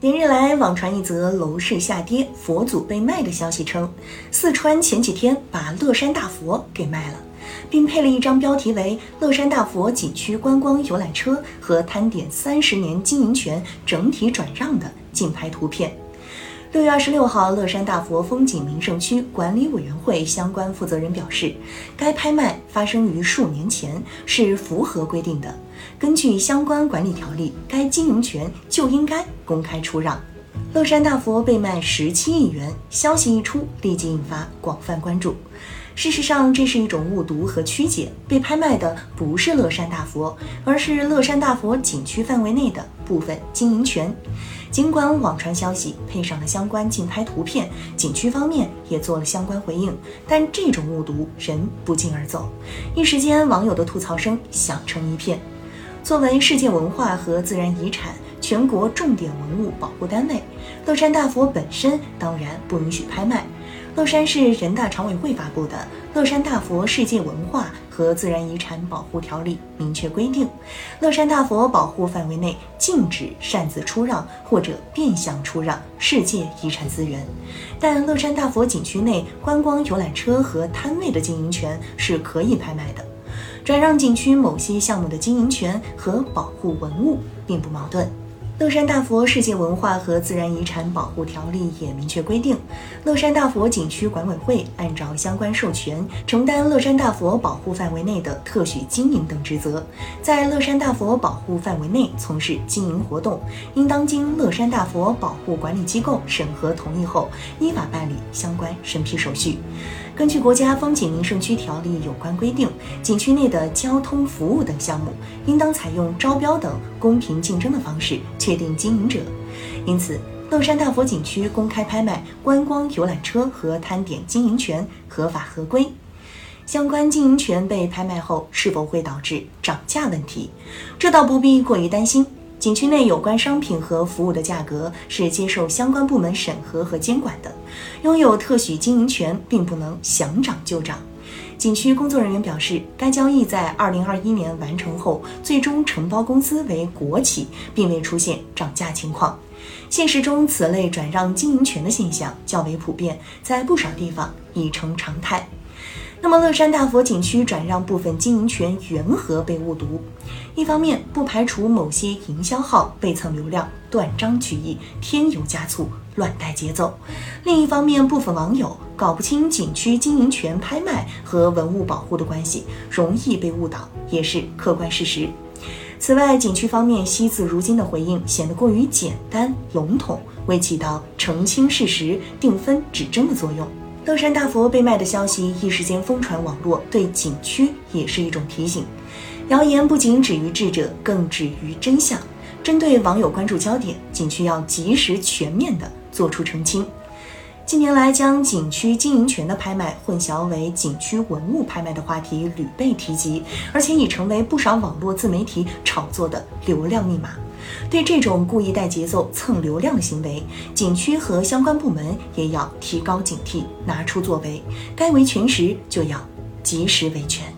连日来，网传一则楼市下跌、佛祖被卖的消息称，四川前几天把乐山大佛给卖了，并配了一张标题为“乐山大佛景区观光游览车和摊点三十年经营权整体转让”的竞拍图片。六月二十六号，乐山大佛风景名胜区管理委员会相关负责人表示，该拍卖发生于数年前，是符合规定的。根据相关管理条例，该经营权就应该公开出让。乐山大佛被卖十七亿元，消息一出，立即引发广泛关注。事实上，这是一种误读和曲解，被拍卖的不是乐山大佛，而是乐山大佛景区范围内的部分经营权。尽管网传消息配上了相关竞拍图片，景区方面也做了相关回应，但这种误读人不胫而走，一时间网友的吐槽声响成一片。作为世界文化和自然遗产全国重点文物保护单位，乐山大佛本身当然不允许拍卖。乐山市人大常委会发布的《乐山大佛世界文化和自然遗产保护条例》明确规定，乐山大佛保护范围内禁止擅自出让或者变相出让世界遗产资源，但乐山大佛景区内观光游览车和摊位的经营权是可以拍卖的。转让景区某些项目的经营权和保护文物并不矛盾。乐山大佛世界文化和自然遗产保护条例也明确规定，乐山大佛景区管委会按照相关授权，承担乐山大佛保护范围内的特许经营等职责。在乐山大佛保护范围内从事经营活动，应当经乐山大佛保护管理机构审核同意后，依法办理相关审批手续。根据国家风景名胜区条例有关规定，景区内的交通服务等项目，应当采用招标等公平竞争的方式确定经营者。因此，乐山大佛景区公开拍卖观光游览车和摊点经营权合法合规。相关经营权被拍卖后，是否会导致涨价问题？这倒不必过于担心。景区内有关商品和服务的价格是接受相关部门审核和监管的，拥有特许经营权并不能想涨就涨。景区工作人员表示，该交易在二零二一年完成后，最终承包公司为国企，并未出现涨价情况。现实中，此类转让经营权的现象较为普遍，在不少地方已成常态。那么，乐山大佛景区转让部分经营权缘何被误读？一方面，不排除某些营销号被蹭流量、断章取义、添油加醋、乱带节奏；另一方面，部分网友搞不清景区经营权拍卖和文物保护的关系，容易被误导，也是客观事实。此外，景区方面惜字如金的回应显得过于简单笼统，未起到澄清事实、定分指针的作用。乐山大佛被卖的消息一时间疯传网络，对景区也是一种提醒。谣言不仅止于智者，更止于真相。针对网友关注焦点，景区要及时全面的做出澄清。近年来，将景区经营权的拍卖混淆为景区文物拍卖的话题屡被提及，而且已成为不少网络自媒体炒作的流量密码。对这种故意带节奏蹭流量的行为，景区和相关部门也要提高警惕，拿出作为。该维权时就要及时维权。